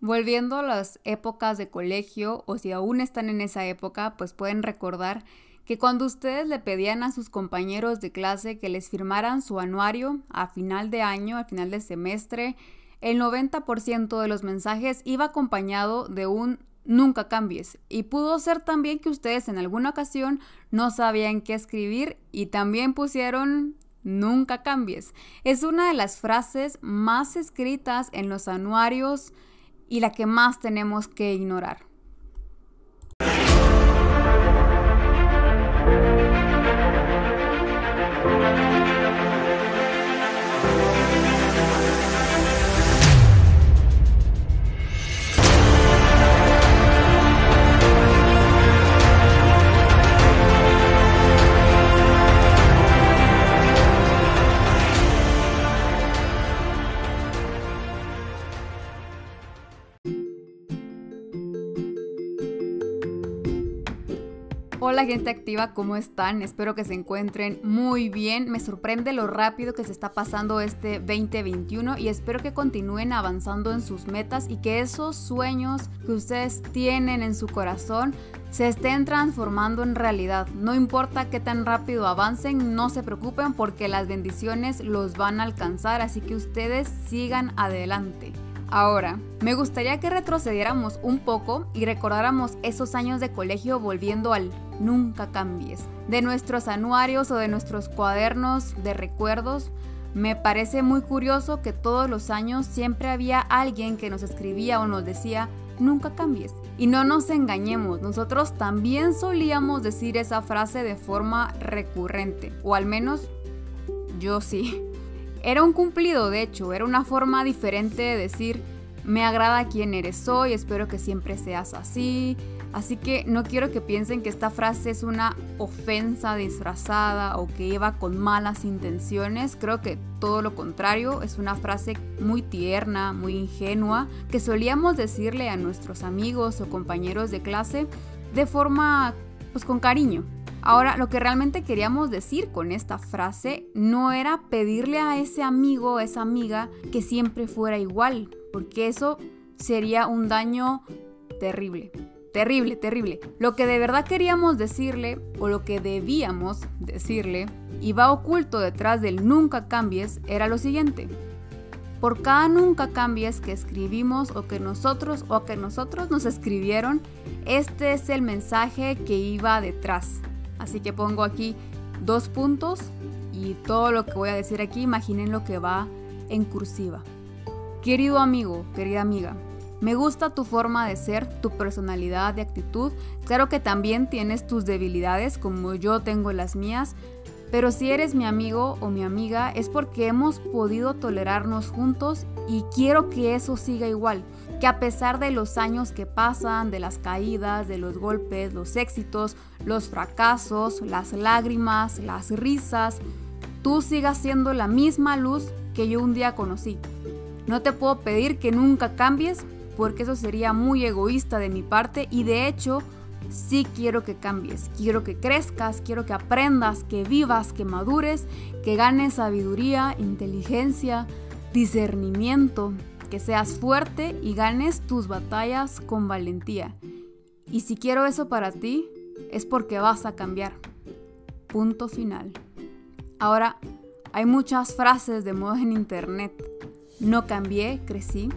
Volviendo a las épocas de colegio, o si aún están en esa época, pues pueden recordar que cuando ustedes le pedían a sus compañeros de clase que les firmaran su anuario a final de año, a final del semestre, el 90% de los mensajes iba acompañado de un nunca cambies. Y pudo ser también que ustedes en alguna ocasión no sabían qué escribir y también pusieron nunca cambies. Es una de las frases más escritas en los anuarios y la que más tenemos que ignorar. Hola gente activa, ¿cómo están? Espero que se encuentren muy bien. Me sorprende lo rápido que se está pasando este 2021 y espero que continúen avanzando en sus metas y que esos sueños que ustedes tienen en su corazón se estén transformando en realidad. No importa qué tan rápido avancen, no se preocupen porque las bendiciones los van a alcanzar, así que ustedes sigan adelante. Ahora, me gustaría que retrocediéramos un poco y recordáramos esos años de colegio volviendo al nunca cambies. De nuestros anuarios o de nuestros cuadernos de recuerdos, me parece muy curioso que todos los años siempre había alguien que nos escribía o nos decía, nunca cambies. Y no nos engañemos, nosotros también solíamos decir esa frase de forma recurrente, o al menos yo sí. Era un cumplido, de hecho, era una forma diferente de decir, me agrada quién eres hoy, espero que siempre seas así. Así que no quiero que piensen que esta frase es una ofensa disfrazada o que iba con malas intenciones. Creo que todo lo contrario, es una frase muy tierna, muy ingenua, que solíamos decirle a nuestros amigos o compañeros de clase de forma, pues con cariño. Ahora, lo que realmente queríamos decir con esta frase no era pedirle a ese amigo o esa amiga que siempre fuera igual, porque eso sería un daño terrible. Terrible, terrible. Lo que de verdad queríamos decirle, o lo que debíamos decirle, y va oculto detrás del nunca cambies, era lo siguiente. Por cada nunca cambies que escribimos o que nosotros o que nosotros nos escribieron, este es el mensaje que iba detrás. Así que pongo aquí dos puntos y todo lo que voy a decir aquí, imaginen lo que va en cursiva. Querido amigo, querida amiga, me gusta tu forma de ser, tu personalidad de actitud. Claro que también tienes tus debilidades como yo tengo las mías, pero si eres mi amigo o mi amiga es porque hemos podido tolerarnos juntos y quiero que eso siga igual que a pesar de los años que pasan, de las caídas, de los golpes, los éxitos, los fracasos, las lágrimas, las risas, tú sigas siendo la misma luz que yo un día conocí. No te puedo pedir que nunca cambies porque eso sería muy egoísta de mi parte y de hecho sí quiero que cambies, quiero que crezcas, quiero que aprendas, que vivas, que madures, que ganes sabiduría, inteligencia, discernimiento, que seas fuerte y ganes tus batallas con valentía. Y si quiero eso para ti, es porque vas a cambiar. Punto final. Ahora, hay muchas frases de moda en internet. No cambié, crecí.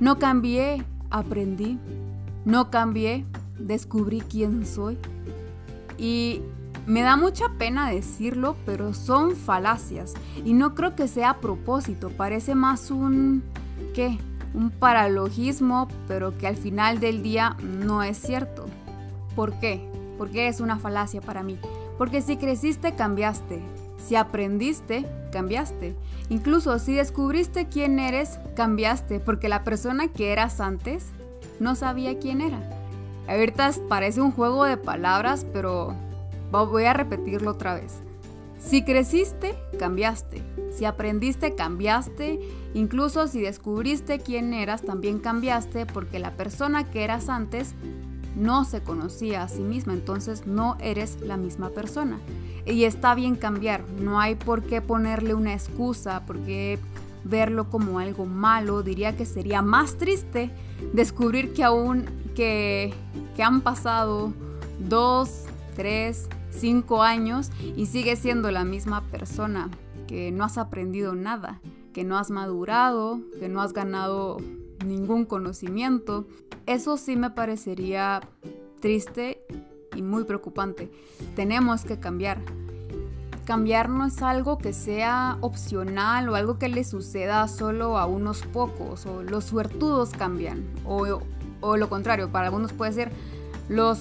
No cambié, aprendí. No cambié, descubrí quién soy. Y me da mucha pena decirlo, pero son falacias. Y no creo que sea a propósito. Parece más un qué? Un paralogismo, pero que al final del día no es cierto. ¿Por qué? Porque es una falacia para mí. Porque si creciste, cambiaste. Si aprendiste, cambiaste. Incluso si descubriste quién eres, cambiaste. Porque la persona que eras antes no sabía quién era. Ahorita parece un juego de palabras, pero voy a repetirlo otra vez. Si creciste, cambiaste. Si aprendiste, cambiaste. Incluso si descubriste quién eras, también cambiaste porque la persona que eras antes no se conocía a sí misma, entonces no eres la misma persona. Y está bien cambiar, no hay por qué ponerle una excusa, porque verlo como algo malo, diría que sería más triste descubrir que aún que, han pasado dos, tres, cinco años y sigues siendo la misma persona, que no has aprendido nada, que no has madurado, que no has ganado ningún conocimiento. Eso sí me parecería triste y muy preocupante. Tenemos que cambiar. Cambiar no es algo que sea opcional o algo que le suceda solo a unos pocos o los suertudos cambian o, o lo contrario, para algunos puede ser los,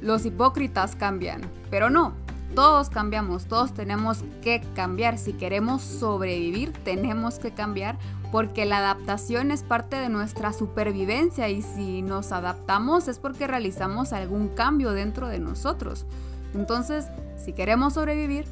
los hipócritas cambian, pero no, todos cambiamos, todos tenemos que cambiar. Si queremos sobrevivir, tenemos que cambiar porque la adaptación es parte de nuestra supervivencia y si nos adaptamos es porque realizamos algún cambio dentro de nosotros. Entonces, si queremos sobrevivir,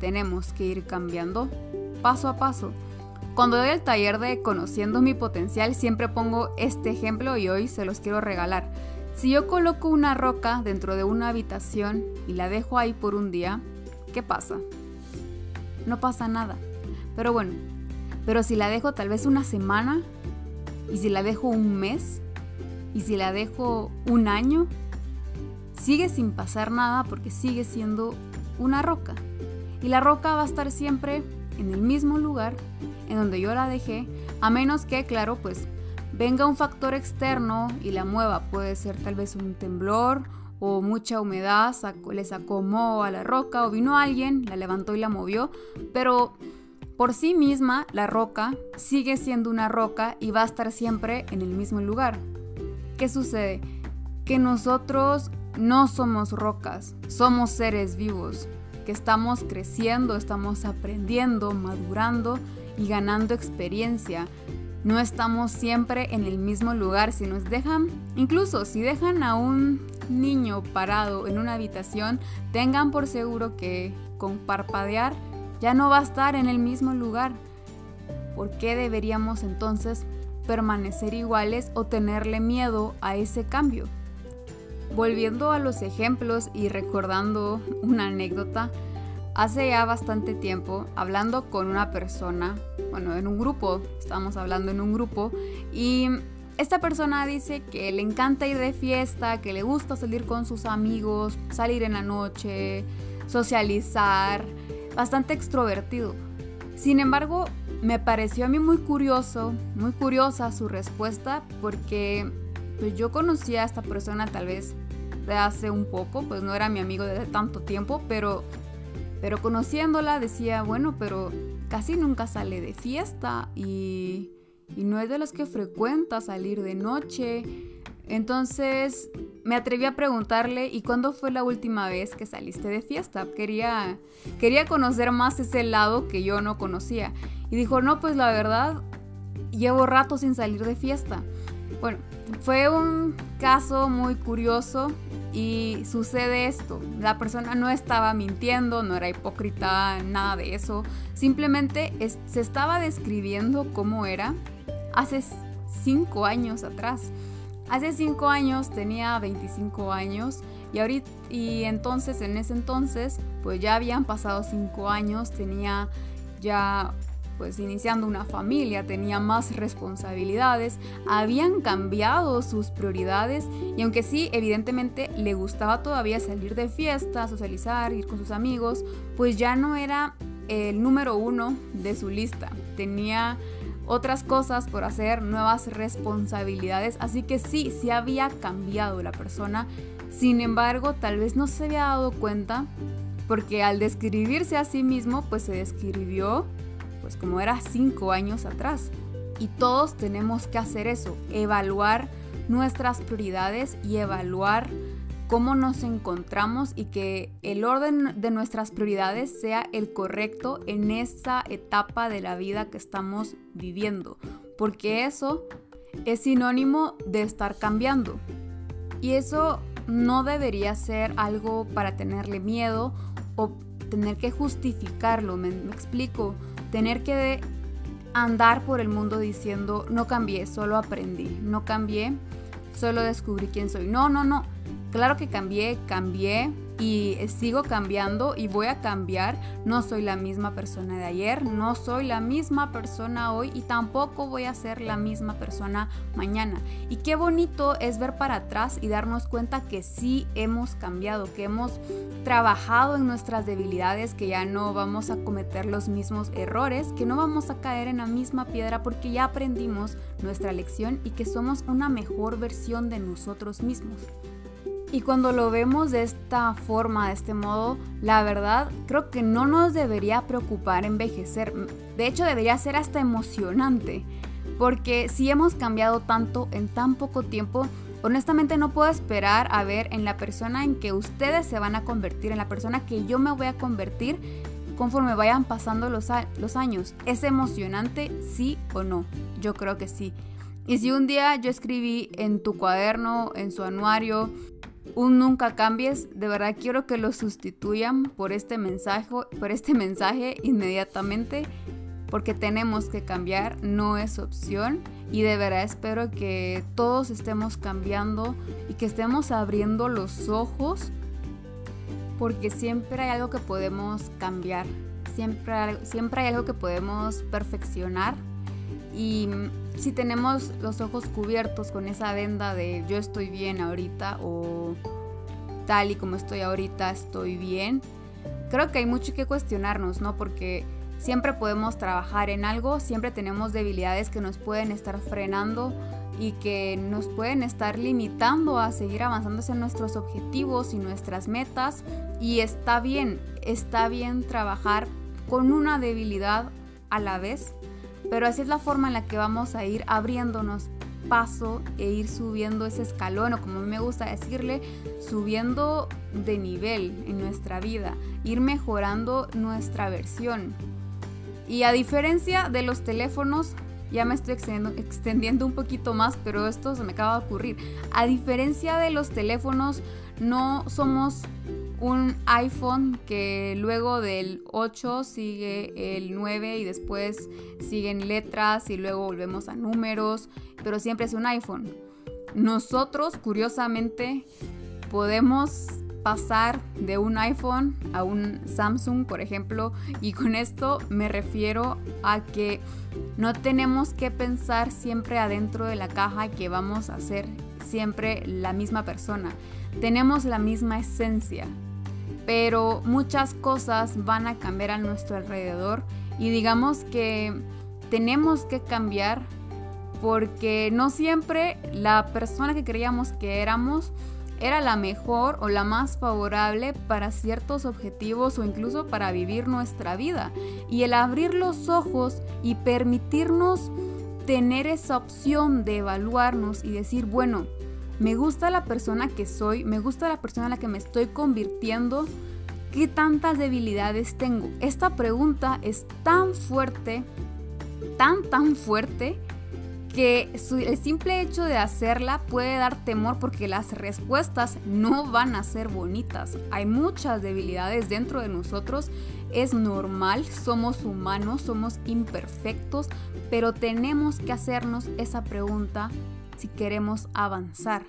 tenemos que ir cambiando paso a paso. Cuando doy el taller de Conociendo mi potencial, siempre pongo este ejemplo y hoy se los quiero regalar. Si yo coloco una roca dentro de una habitación y la dejo ahí por un día, ¿qué pasa? No pasa nada. Pero bueno, pero si la dejo tal vez una semana, y si la dejo un mes, y si la dejo un año, sigue sin pasar nada porque sigue siendo una roca. Y la roca va a estar siempre en el mismo lugar en donde yo la dejé, a menos que, claro, pues venga un factor externo y la mueva. Puede ser tal vez un temblor o mucha humedad, le sacó moho a la roca o vino alguien, la levantó y la movió, pero por sí misma, la roca sigue siendo una roca y va a estar siempre en el mismo lugar. ¿Qué sucede? Que nosotros no somos rocas, somos seres vivos, que estamos creciendo, estamos aprendiendo, madurando y ganando experiencia. No estamos siempre en el mismo lugar. Si nos dejan, incluso si dejan a un niño parado en una habitación, tengan por seguro que con parpadear ya no va a estar en el mismo lugar. ¿Por qué deberíamos entonces permanecer iguales o tenerle miedo a ese cambio? Volviendo a los ejemplos y recordando una anécdota, hace ya bastante tiempo, hablando con una persona, bueno, en un grupo, estamos hablando en un grupo, y esta persona dice que le encanta ir de fiesta, que le gusta salir con sus amigos, salir en la noche, socializar, bastante extrovertido. Sin embargo, me pareció a mí muy curioso, muy curiosa su respuesta porque pues yo conocía a esta persona tal vez de hace un poco, pues no era mi amigo desde tanto tiempo, pero pero conociéndola decía, bueno, pero casi nunca sale de fiesta y, y no es de los que frecuenta salir de noche. Entonces me atreví a preguntarle, ¿y cuándo fue la última vez que saliste de fiesta? Quería, quería conocer más ese lado que yo no conocía. Y dijo, no, pues la verdad, llevo rato sin salir de fiesta. Bueno, fue un caso muy curioso y sucede esto. La persona no estaba mintiendo, no era hipócrita, nada de eso. Simplemente se estaba describiendo cómo era hace cinco años atrás. Hace cinco años tenía 25 años y ahorita y entonces en ese entonces pues ya habían pasado cinco años, tenía ya pues iniciando una familia, tenía más responsabilidades, habían cambiado sus prioridades y aunque sí, evidentemente le gustaba todavía salir de fiesta, socializar, ir con sus amigos, pues ya no era el número uno de su lista. Tenía otras cosas por hacer, nuevas responsabilidades, así que sí, sí había cambiado la persona, sin embargo tal vez no se había dado cuenta porque al describirse a sí mismo pues se describió pues como era cinco años atrás. Y todos tenemos que hacer eso, evaluar nuestras prioridades y evaluar cómo nos encontramos y que el orden de nuestras prioridades sea el correcto en esa etapa de la vida que estamos viviendo, porque eso es sinónimo de estar cambiando. Y eso no debería ser algo para tenerle miedo o tener que justificarlo, me, explico, tener que andar por el mundo diciendo no cambié, solo aprendí, no cambié, solo descubrí quién soy. No, no, no Claro que cambié, cambié, y sigo cambiando y voy a cambiar. No soy la misma persona de ayer, no soy la misma persona hoy y tampoco voy a ser la misma persona mañana. Y qué bonito es ver para atrás y darnos cuenta que sí hemos cambiado, que hemos trabajado en nuestras debilidades, que ya no vamos a cometer los mismos errores, que no vamos a caer en la misma piedra porque ya aprendimos nuestra lección y que somos una mejor versión de nosotros mismos. Y cuando lo vemos de esta forma, de este modo, la verdad creo que no nos debería preocupar envejecer. De hecho, debería ser hasta emocionante. Porque si hemos cambiado tanto en tan poco tiempo, honestamente no puedo esperar a ver en la persona en que ustedes se van a convertir, en la persona que yo me voy a convertir conforme vayan pasando los, los años. ¿Es emocionante, sí o no? Yo creo que sí. Y si un día yo escribí en tu cuaderno, en su anuario, un nunca cambies, de verdad quiero que lo sustituyan por este mensaje, por este mensaje inmediatamente, porque tenemos que cambiar, no es opción. Y de verdad espero que todos estemos cambiando y que estemos abriendo los ojos porque siempre hay algo que podemos cambiar, siempre, siempre hay algo que podemos perfeccionar. Y si tenemos los ojos cubiertos con esa venda de yo estoy bien ahorita o tal y como estoy ahorita estoy bien, creo que hay mucho que cuestionarnos, ¿no? Porque siempre podemos trabajar en algo, siempre tenemos debilidades que nos pueden estar frenando y que nos pueden estar limitando a seguir avanzando hacia nuestros objetivos y nuestras metas. Y está bien, está bien trabajar con una debilidad a la vez pero así es la forma en la que vamos a ir abriéndonos paso e ir subiendo ese escalón o como me gusta decirle, subiendo de nivel en nuestra vida, ir mejorando nuestra versión. Y a diferencia de los teléfonos, ya me estoy extendiendo un poquito más, pero esto se me acaba de ocurrir. A diferencia de los teléfonos, no somos un iPhone que luego del 8 sigue el 9 y después siguen letras y luego volvemos a números, pero siempre es un iPhone. Nosotros, curiosamente, podemos pasar de un iPhone a un Samsung, por ejemplo, y con esto me refiero a que no tenemos que pensar siempre adentro de la caja que vamos a ser siempre la misma persona. Tenemos la misma esencia, pero muchas cosas van a cambiar a nuestro alrededor y digamos que tenemos que cambiar porque no siempre la persona que creíamos que éramos era la mejor o la más favorable para ciertos objetivos o incluso para vivir nuestra vida. Y el abrir los ojos y permitirnos tener esa opción de evaluarnos y decir, bueno, me gusta la persona que soy, me gusta la persona en la que me estoy convirtiendo, ¿qué tantas debilidades tengo? Esta pregunta es tan fuerte, tan, tan fuerte, que el simple hecho de hacerla puede dar temor porque las respuestas no van a ser bonitas. Hay muchas debilidades dentro de nosotros, es normal, somos humanos, somos imperfectos, pero tenemos que hacernos esa pregunta si queremos avanzar.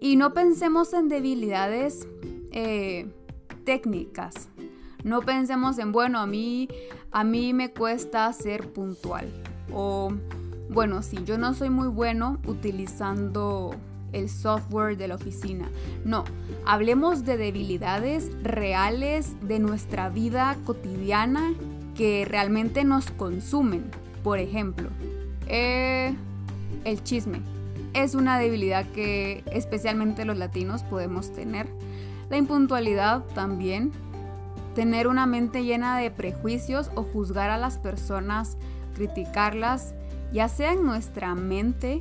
Y no pensemos en debilidades eh, técnicas. No pensemos en, bueno, a mí, a mí me cuesta ser puntual. O, bueno, si yo no soy muy bueno utilizando el software de la oficina. No, hablemos de debilidades reales de nuestra vida cotidiana que realmente nos consumen. Por ejemplo, eh, el chisme es una debilidad que especialmente los latinos podemos tener. La impuntualidad también. Tener una mente llena de prejuicios o juzgar a las personas, criticarlas, ya sea en nuestra mente,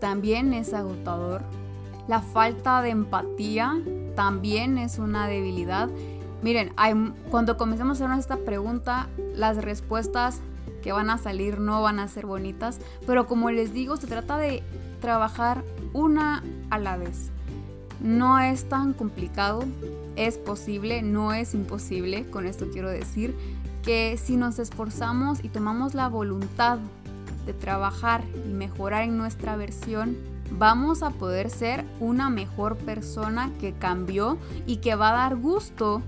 también es agotador. La falta de empatía también es una debilidad. Miren, cuando comencemos a hacernos esta pregunta, las respuestas que van a salir no van a ser bonitas, pero como les digo, se trata de trabajar una a la vez. No es tan complicado, es posible, no es imposible, con esto quiero decir que si nos esforzamos y tomamos la voluntad de trabajar y mejorar en nuestra versión, vamos a poder ser una mejor persona que cambió y que va a dar gusto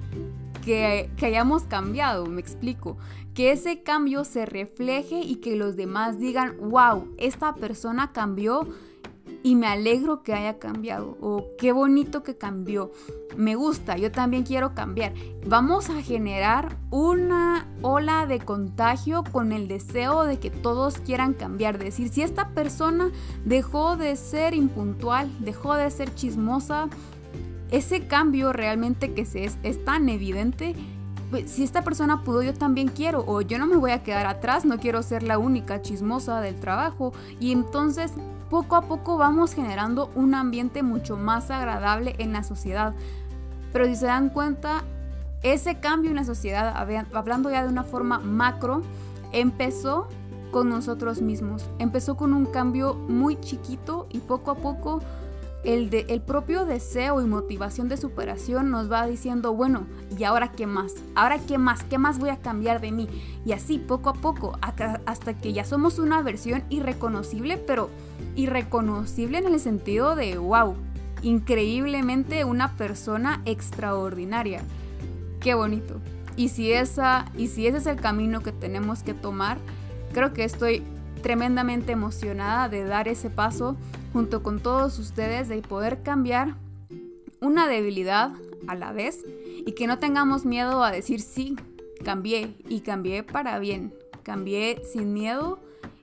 que, hayamos cambiado, me explico. Que ese cambio se refleje y que los demás digan, wow, esta persona cambió y me alegro que haya cambiado o qué bonito que cambió. Me gusta, yo también quiero cambiar. Vamos a generar una ola de contagio con el deseo de que todos quieran cambiar. Decir, si esta persona dejó de ser impuntual, dejó de ser chismosa, ese cambio realmente que se es, tan evidente pues, si esta persona pudo, yo también quiero, o yo no me voy a quedar atrás, no quiero ser la única chismosa del trabajo. Y entonces poco a poco vamos generando un ambiente mucho más agradable en la sociedad. Pero si se dan cuenta, ese cambio en la sociedad, hablando ya de una forma macro, empezó con nosotros mismos. Empezó con un cambio muy chiquito y poco a poco el, de, el propio deseo y motivación de superación nos va diciendo, bueno, ¿y ahora qué más? ¿Ahora qué más? ¿Qué más voy a cambiar de mí? Y así, poco a poco, hasta que ya somos una versión irreconocible, pero irreconocible en el sentido de, wow, increíblemente una persona extraordinaria. Qué bonito. Y si, esa, y si ese es el camino que tenemos que tomar, creo que estoy tremendamente emocionada de dar ese paso junto con todos ustedes de poder cambiar una debilidad a la vez y que no tengamos miedo a decir sí, cambié y cambié para bien, cambié sin miedo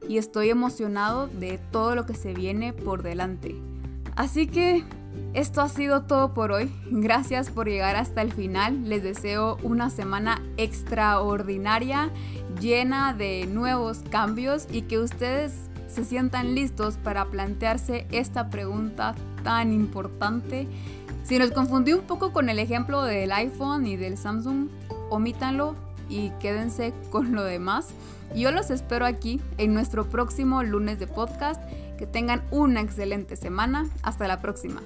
y estoy emocionado de todo lo que se viene por delante. Así que esto ha sido todo por hoy. Gracias por llegar hasta el final. Les deseo una semana extraordinaria, llena de nuevos cambios y que ustedes se sientan listos para plantearse esta pregunta tan importante. Si nos confundió un poco con el ejemplo del iPhone y del Samsung, omítanlo y quédense con lo demás. Yo los espero aquí en nuestro próximo lunes de podcast. Que tengan una excelente semana. Hasta la próxima.